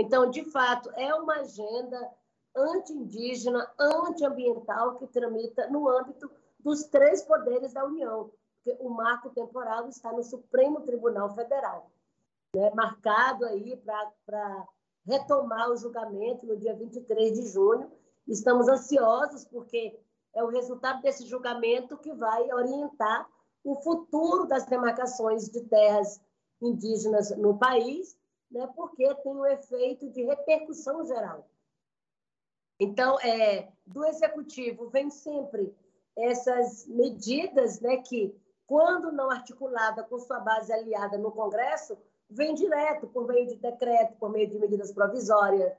Então, de fato, é uma agenda anti-indígena, anti-ambiental que tramita no âmbito dos três poderes da União, porque o marco temporal está no Supremo Tribunal Federal, né, marcado aí para retomar o julgamento no dia 23 de junho. Estamos ansiosos porque é o resultado desse julgamento que vai orientar o futuro das demarcações de terras indígenas no país, né, porque tem um efeito de repercussão geral. Então, é, do executivo vem sempre essas medidas né, que, quando não articulada com sua base aliada no Congresso, vem direto por meio de decreto, por meio de medidas provisórias,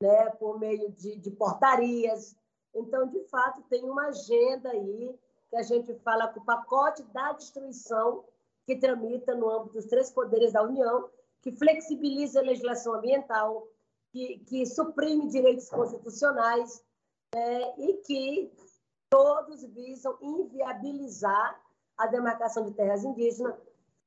né, por meio de, de portarias. Então, de fato, tem uma agenda aí que a gente fala com o pacote da destruição que tramita no âmbito dos três poderes da União, que flexibiliza a legislação ambiental, que, que suprime direitos constitucionais é, e que todos visam inviabilizar a demarcação de terras indígenas,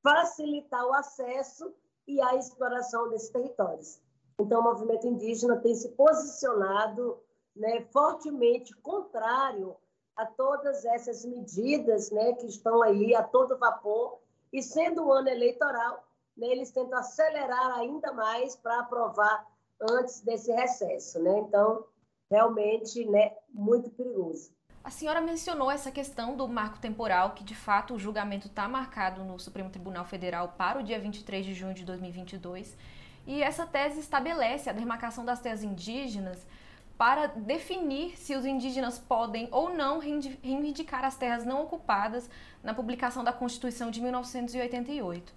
facilitar o acesso e a exploração desses territórios. Então, o movimento indígena tem se posicionado né, fortemente contrário a todas essas medidas né, que estão aí a todo vapor, e sendo o ano eleitoral, né, eles tentam acelerar ainda mais para aprovar antes desse recesso. Né? Então, realmente, né, muito perigoso. A senhora mencionou essa questão do marco temporal, que de fato o julgamento está marcado no Supremo Tribunal Federal para o dia 23 de junho de 2022. E essa tese estabelece a demarcação das terras indígenas para definir se os indígenas podem ou não reivindicar as terras não ocupadas na publicação da Constituição de 1988.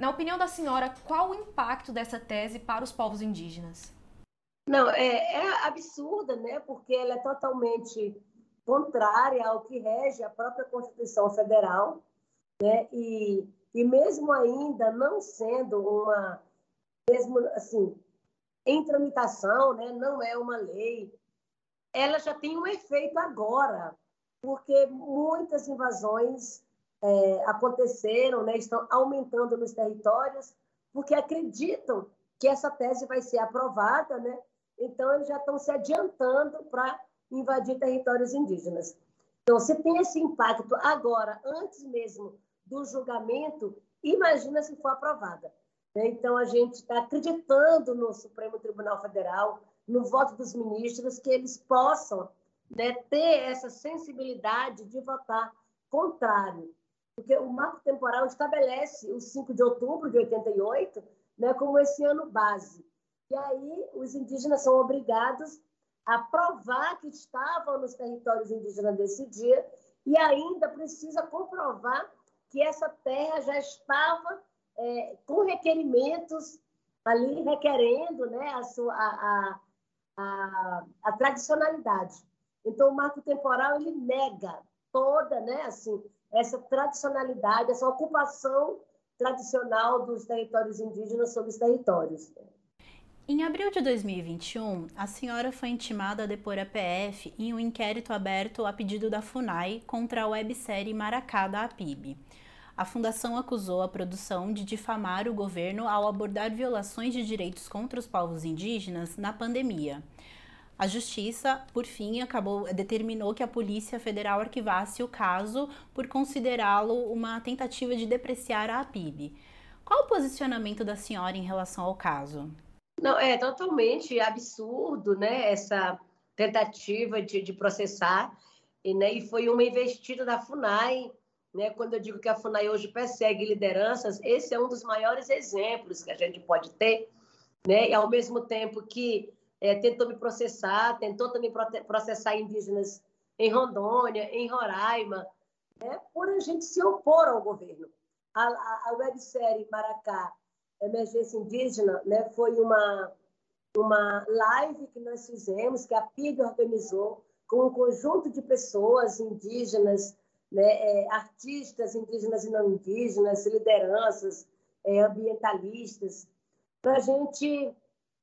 Na opinião da senhora, qual o impacto dessa tese para os povos indígenas? Não, é, é absurda, né? Porque ela é totalmente contrária ao que rege a própria Constituição Federal, né? E, e mesmo ainda não sendo uma, mesmo assim, em tramitação, né? Não é uma lei. Ela já tem um efeito agora, porque muitas invasões é, aconteceram, né? Estão aumentando nos territórios, porque acreditam que essa tese vai ser aprovada, né? Então eles já estão se adiantando para invadir territórios indígenas. Então, se tem esse impacto agora, antes mesmo do julgamento, imagina se for aprovada. Né? Então, a gente está acreditando no Supremo Tribunal Federal, no voto dos ministros, que eles possam né, ter essa sensibilidade de votar contrário. Porque o marco temporal estabelece o 5 de outubro de 88 né, como esse ano base. E aí os indígenas são obrigados a provar que estavam nos territórios indígenas desse dia e ainda precisa comprovar que essa terra já estava é, com requerimentos ali requerendo né, a, sua, a, a, a, tradicionalidade. Então, o marco temporal ele nega toda né, assim, essa tradicionalidade, essa ocupação tradicional dos territórios indígenas sobre os territórios. Em abril de 2021, a senhora foi intimada a depor a PF em um inquérito aberto a pedido da FUNAI contra a websérie Maracá da APIB. A fundação acusou a produção de difamar o governo ao abordar violações de direitos contra os povos indígenas na pandemia. A justiça, por fim, acabou determinou que a Polícia Federal arquivasse o caso por considerá-lo uma tentativa de depreciar a APIB. Qual o posicionamento da senhora em relação ao caso? Não, é totalmente absurdo, né? Essa tentativa de, de processar, e, né, e foi uma investida da FUNAI, né? Quando eu digo que a FUNAI hoje persegue lideranças, esse é um dos maiores exemplos que a gente pode ter, né? E ao mesmo tempo que é, tentou me processar, tentou também processar indígenas em Rondônia, em Roraima, né? Por a gente se opor ao governo. A, a, a websérie Maracá emergência indígena, né, foi uma, uma live que nós fizemos, que a PIB organizou, com um conjunto de pessoas indígenas, né, é, artistas indígenas e não indígenas, lideranças, é, ambientalistas, para a gente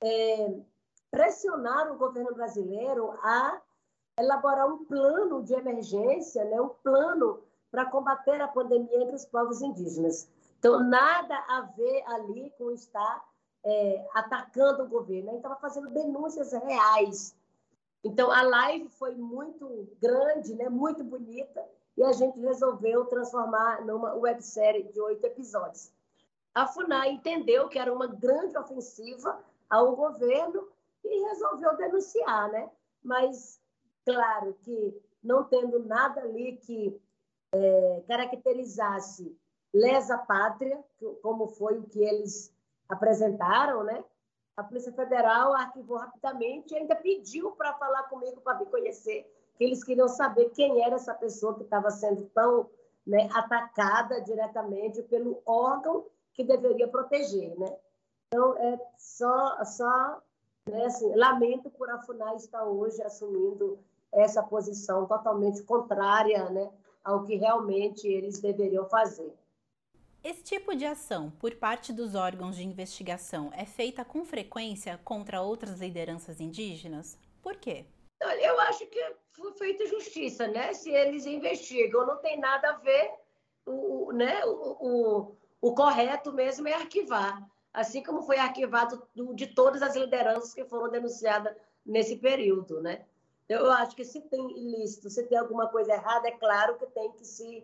é, pressionar o governo brasileiro a elaborar um plano de emergência, né, um plano para combater a pandemia entre os povos indígenas. Então, nada a ver ali com estar é, atacando o governo, gente estava fazendo denúncias reais. Então, a live foi muito grande, né, muito bonita, e a gente resolveu transformar numa websérie de oito episódios. A FUNAI entendeu que era uma grande ofensiva ao governo e resolveu denunciar, né? Mas, claro que não tendo nada ali que é, caracterizasse lesa pátria, como foi o que eles apresentaram, né? A Polícia Federal arquivou rapidamente e ainda pediu para falar comigo para me conhecer, que eles queriam saber quem era essa pessoa que estava sendo tão né, atacada diretamente pelo órgão que deveria proteger, né? Então, é só, só né, assim, lamento por a FUNAI estar hoje assumindo essa posição totalmente contrária né, ao que realmente eles deveriam fazer. Esse tipo de ação por parte dos órgãos de investigação é feita com frequência contra outras lideranças indígenas? Por quê? Eu acho que foi feita justiça, né? Se eles investigam, não tem nada a ver, o, né? o, o, o correto mesmo é arquivar, assim como foi arquivado de todas as lideranças que foram denunciadas nesse período, né? Eu acho que se tem ilícito, se tem alguma coisa errada, é claro que tem que se,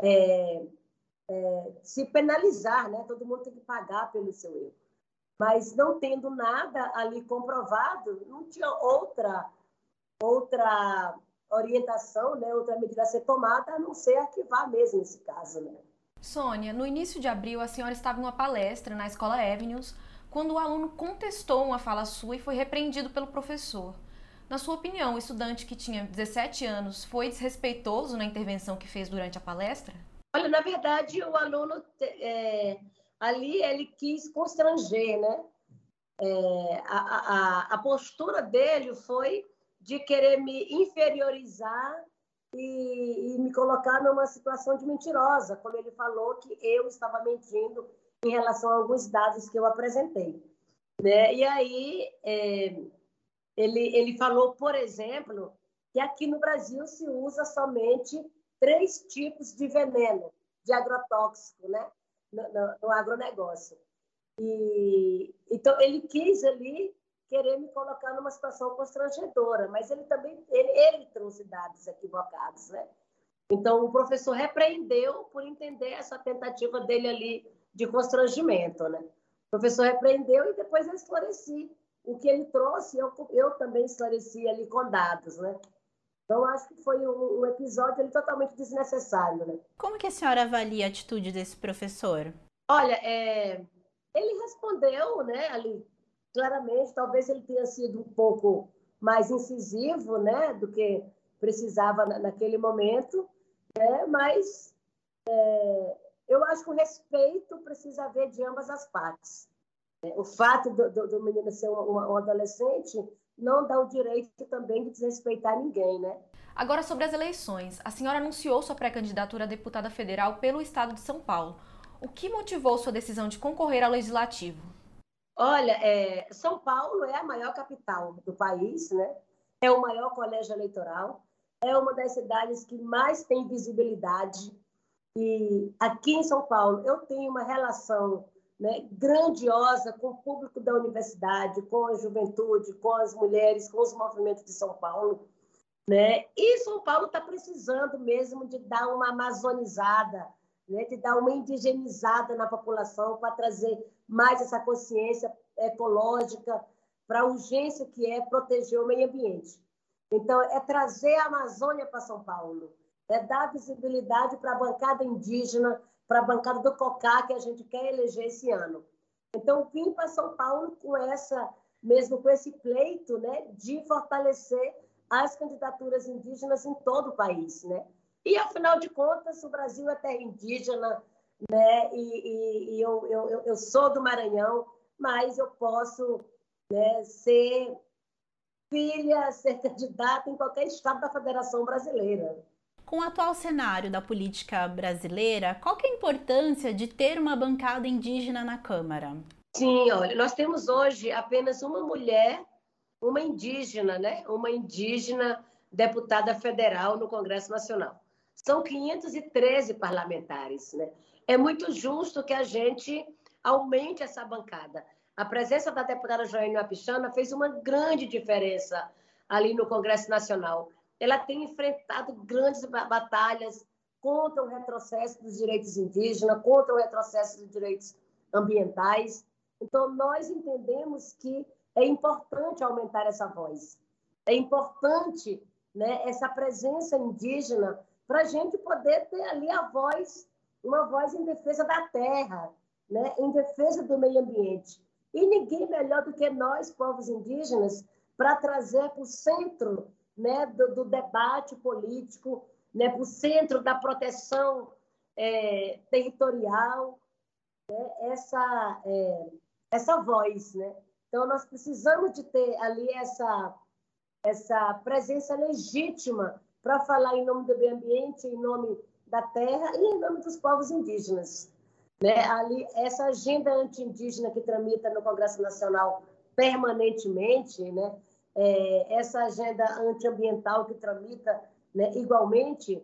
é, é, se penalizar, né? Todo mundo tem que pagar pelo seu erro. Mas não tendo nada ali comprovado, não tinha outra, outra orientação, né? outra medida a ser tomada, a não ser arquivar mesmo esse caso. Né? Sônia, no início de abril, a senhora estava em uma palestra na Escola Avenues, quando o aluno contestou uma fala sua e foi repreendido pelo professor. Na sua opinião, o estudante que tinha 17 anos foi desrespeitoso na intervenção que fez durante a palestra? Olha, na verdade, o aluno é, ali ele quis constranger, né? É, a, a, a postura dele foi de querer me inferiorizar e, e, me colocar numa situação de mentirosa, como ele falou que eu estava mentindo em relação a alguns dados que eu apresentei. Né? E aí, é, ele, ele falou, por exemplo, que aqui no Brasil se usa somente três tipos de veneno, de agrotóxico, né? no, no, no agronegócio. E, então, ele quis ali querer me colocar numa situação constrangedora, mas ele também ele, ele trouxe dados equivocados, né? Então, o professor repreendeu por entender essa tentativa dele ali de constrangimento, né? O professor repreendeu e depois eu esclareci o que ele trouxe, eu, eu também esclareci ali com dados, né? Então, acho que foi um, um episódio totalmente desnecessário, né? Como que a senhora avalia a atitude desse professor? Olha, é, ele respondeu, né, ali, claramente, talvez ele tenha sido um pouco mais incisivo, né, do que precisava na, naquele momento, né, mas é, eu acho que o respeito precisa haver de ambas as partes. O fato do, do, do menino ser um, um, adolescente não dá o direito também de desrespeitar ninguém, né? Agora, sobre as eleições. A senhora anunciou sua pré-candidatura a deputada federal pelo estado de São Paulo. O que motivou sua decisão de concorrer ao legislativo? Olha, é, São Paulo é a maior capital do país, né? É o maior colégio eleitoral, é uma das cidades que mais tem visibilidade. E aqui em São Paulo eu tenho uma relação né, grandiosa com o público da universidade, com a juventude, com as mulheres, com os movimentos de São Paulo. Né? E São Paulo está precisando mesmo de dar uma amazonizada, né, de dar uma indigenizada na população para trazer mais essa consciência ecológica para a urgência que é proteger o meio ambiente. Então, é trazer a Amazônia para São Paulo, é dar visibilidade para a bancada indígena, para a bancada do COCA que a gente quer eleger esse ano. Então, vim para São Paulo com essa, mesmo com esse pleito, né, de fortalecer as candidaturas indígenas em todo o país, né? E afinal de contas, o Brasil é terra indígena, né? E, e, e eu, eu, eu sou do Maranhão, mas eu posso né, ser filha, ser candidata em qualquer estado da Federação Brasileira. Com o atual cenário da política brasileira, qual que é a importância de ter uma bancada indígena na Câmara? Sim, olha, nós temos hoje apenas uma mulher, uma indígena, né? Uma indígena deputada federal no Congresso Nacional. São 513 parlamentares, né? É muito justo que a gente aumente essa bancada. A presença da deputada Joênia Apichana fez uma grande diferença ali no Congresso Nacional. Ela tem enfrentado grandes batalhas contra o retrocesso dos direitos indígenas, contra o retrocesso dos direitos ambientais. Então, nós entendemos que é importante aumentar essa voz. É importante né, essa presença indígena para a gente poder ter ali a voz, uma voz em defesa da terra, né, em defesa do meio ambiente. E ninguém melhor do que nós, povos indígenas, para trazer para o centro né, do, do, debate político, né, para o centro da proteção é, territorial, né, essa, é, essa voz. Né? Então, nós precisamos de ter ali essa, essa presença legítima para falar em nome do meio ambiente, em nome da terra e em nome dos povos indígenas. Né? Ali, essa agenda anti-indígena que tramita no Congresso Nacional permanentemente, né? É, essa agenda antiambiental que tramita né, igualmente,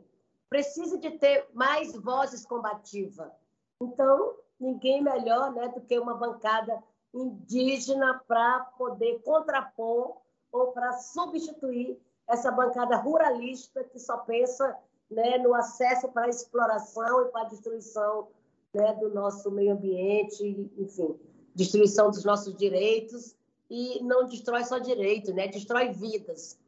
precisa de ter mais vozes combativas. Então, ninguém melhor né, do que uma bancada indígena para poder contrapor ou para substituir essa bancada ruralista que só pensa né, no acesso para a exploração e para a destruição né, do nosso meio ambiente, enfim, destruição dos nossos direitos e não destrói só direito, né, destrói vidas.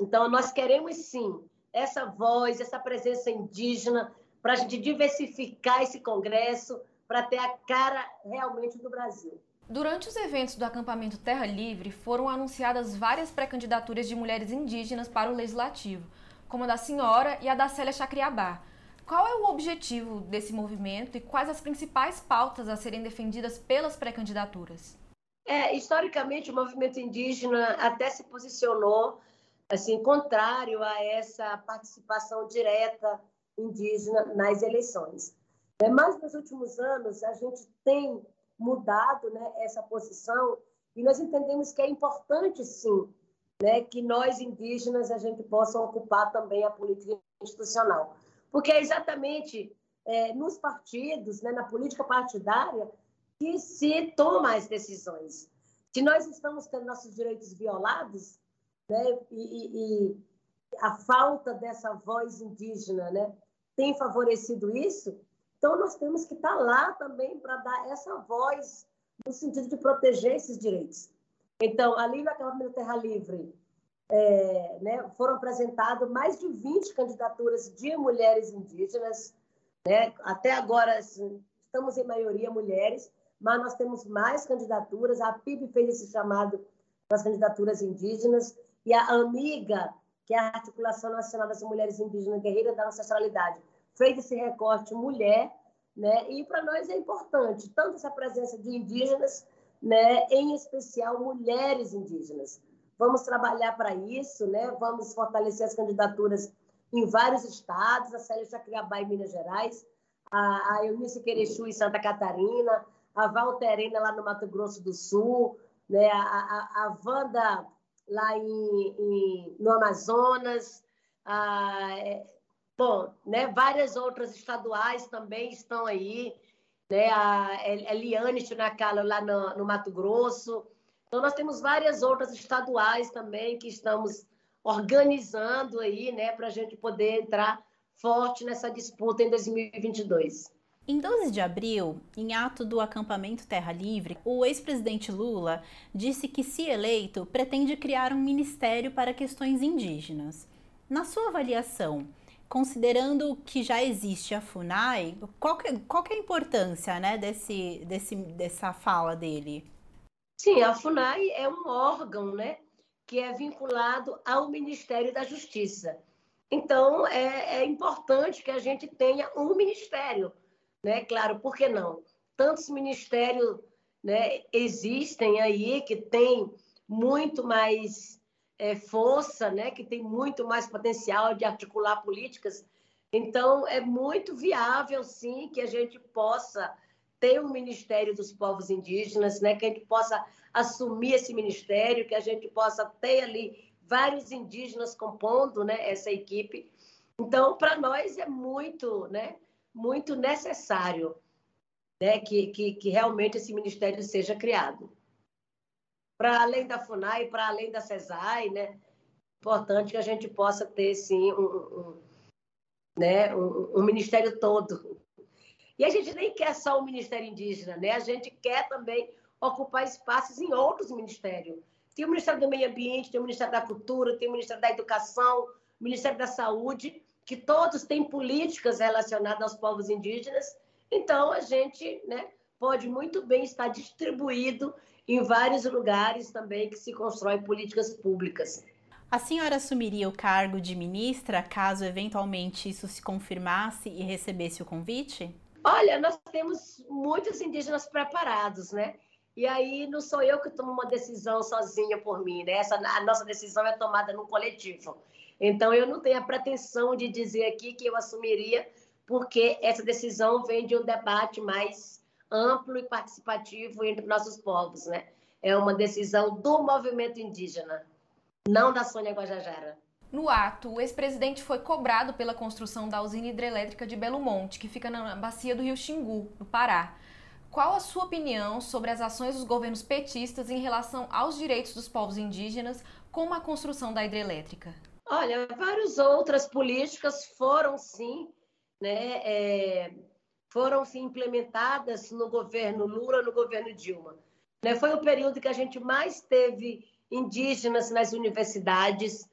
Então, nós queremos sim essa voz, essa presença indígena para a gente diversificar esse congresso, para ter a cara realmente do Brasil. Durante os eventos do acampamento Terra Livre, foram anunciadas várias pré-candidaturas de mulheres indígenas para o Legislativo, como a da senhora e a da Célia Chacriabá. Qual é o objetivo desse movimento e quais as principais pautas a serem defendidas pelas pré-candidaturas? É, historicamente, o movimento indígena até se posicionou assim contrário a essa participação direta indígena nas eleições. É, mas nos últimos anos a gente tem mudado né, essa posição e nós entendemos que é importante sim né, que nós indígenas a gente possa ocupar também a política institucional porque é exatamente é, nos partidos, né, na política partidária, que se toma as decisões. Se nós estamos tendo nossos direitos violados, né, e, e a falta dessa voz indígena né, tem favorecido isso, então nós temos que estar lá também para dar essa voz no sentido de proteger esses direitos. Então, ali na Câmara Terra Livre, é, né, foram apresentadas mais de 20 candidaturas de mulheres indígenas. Né? Até agora, assim, estamos em maioria mulheres, mas nós temos mais candidaturas. A PIB fez esse chamado as candidaturas indígenas e a AMIGA, que é a Articulação Nacional das Mulheres Indígenas Guerreiras da Ancestralidade, fez esse recorte mulher, né? E para nós é importante tanto essa presença de indígenas, né, em especial mulheres indígenas. Vamos trabalhar para isso, né? Vamos fortalecer as candidaturas em vários estados, a Célia Chacriabá em Minas Gerais, a, a Eunice Querechu em Santa Catarina, a Valterena lá no Mato Grosso do Sul, né? a, a, a Wanda lá em, em, no Amazonas, a, é, bom, né? várias outras estaduais também estão aí, né? a Eliane Chinacalo lá no, no Mato Grosso, então, nós temos várias outras estaduais também que estamos organizando aí, né, para a gente poder entrar forte nessa disputa em 2022. Em 12 de abril, em ato do acampamento Terra Livre, o ex-presidente Lula disse que, se eleito, pretende criar um ministério para questões indígenas. Na sua avaliação, considerando que já existe a FUNAI, qual que, qual que é a importância né, desse, desse, dessa fala dele? Sim, a FUNAI é um órgão né, que é vinculado ao Ministério da Justiça. Então, é, é importante que a gente tenha um ministério, né? Claro, por que não? Tantos ministérios né, existem aí que têm muito mais é, força, né, que tem muito mais potencial de articular políticas. Então, é muito viável, sim, que a gente possa ter um Ministério dos Povos Indígenas, né? que a gente possa assumir esse ministério, que a gente possa ter ali vários indígenas compondo né, essa equipe. Então, para nós é muito, né, muito necessário. né, que, que, que realmente esse ministério seja criado. Para além da FUNAI, para além da CESAI, né, importante que a gente possa ter, sim, um, um, né, um, um ministério todo. E a gente nem quer só o Ministério Indígena, né? a gente quer também ocupar espaços em outros ministérios. Tem o Ministério do Meio Ambiente, tem o Ministério da Cultura, tem o Ministério da Educação, o Ministério da Saúde, que todos têm políticas relacionadas aos povos indígenas. Então, a gente né, pode muito bem estar distribuído em vários lugares também que se constroem políticas públicas. A senhora assumiria o cargo de ministra caso eventualmente isso se confirmasse e recebesse o convite? Olha, nós temos muitos indígenas preparados, né? E aí não sou eu que tomo uma decisão sozinha por mim, né? Essa, a nossa decisão é tomada no coletivo. Então eu não tenho a pretensão de dizer aqui que eu assumiria, porque essa decisão vem de um debate mais amplo e participativo entre nossos povos, né? É uma decisão do movimento indígena, não da Sônia Guajajara. No ato, o ex-presidente foi cobrado pela construção da usina hidrelétrica de Belo Monte, que fica na bacia do rio Xingu, no Pará. Qual a sua opinião sobre as ações dos governos petistas em relação aos direitos dos povos indígenas, como a construção da hidrelétrica? Olha, várias outras políticas foram sim, né, é, foram sim implementadas no governo Lula, no governo Dilma. Né, foi o período que a gente mais teve indígenas nas universidades,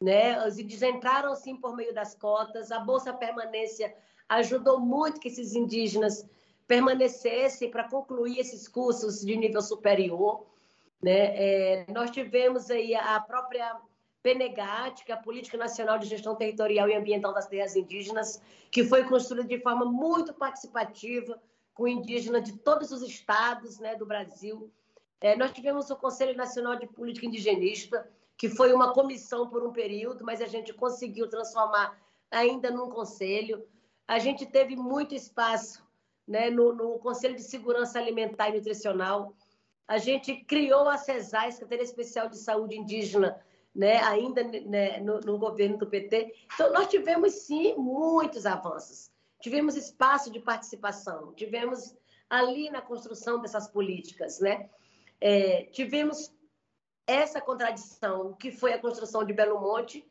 né? Os indígenas entraram sim por meio das cotas, a Bolsa Permanência ajudou muito que esses indígenas permanecessem para concluir esses cursos de nível superior. Né? É, nós tivemos aí a própria PNGAT, que é a Política Nacional de Gestão Territorial e Ambiental das Terras Indígenas, que foi construída de forma muito participativa, com indígenas de todos os estados né, do Brasil. É, nós tivemos o Conselho Nacional de Política Indigenista, que foi uma comissão por um período, mas a gente conseguiu transformar ainda num conselho. A gente teve muito espaço né, no, no, Conselho de Segurança Alimentar e Nutricional. A gente criou a CESAI, Secretaria Especial de Saúde Indígena, né, ainda né, no, no, governo do PT. Então, nós tivemos, sim, muitos avanços. Tivemos espaço de participação, tivemos ali na construção dessas políticas. Né? É, tivemos essa contradição, que foi a construção de Belo Monte,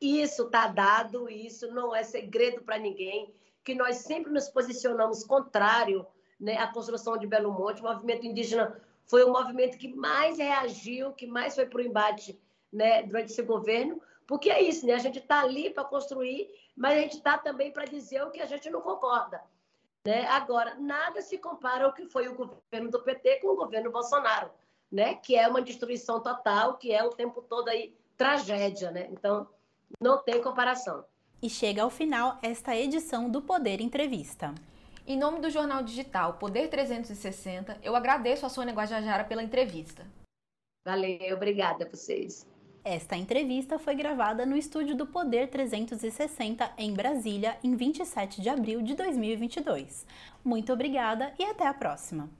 isso está dado, isso não é segredo para ninguém, que nós sempre nos posicionamos contrário né, à construção de Belo Monte. O movimento indígena foi o movimento que mais reagiu, que mais foi para o embate né, durante esse governo, porque é isso, né? a gente está ali para construir, mas a gente está também para dizer o que a gente não concorda. Né? Agora, nada se compara ao que foi o governo do PT com o governo Bolsonaro né? Que é uma destruição total, que é o tempo todo aí tragédia, né? Então, não tem comparação. E chega ao final esta edição do Poder Entrevista. Em nome do jornal digital Poder 360, eu agradeço a Sônia Guajajara pela entrevista. Valeu, obrigada a vocês. Esta entrevista foi gravada no estúdio do Poder 360 em Brasília, em 27 de abril de 2022. Muito obrigada e até a próxima.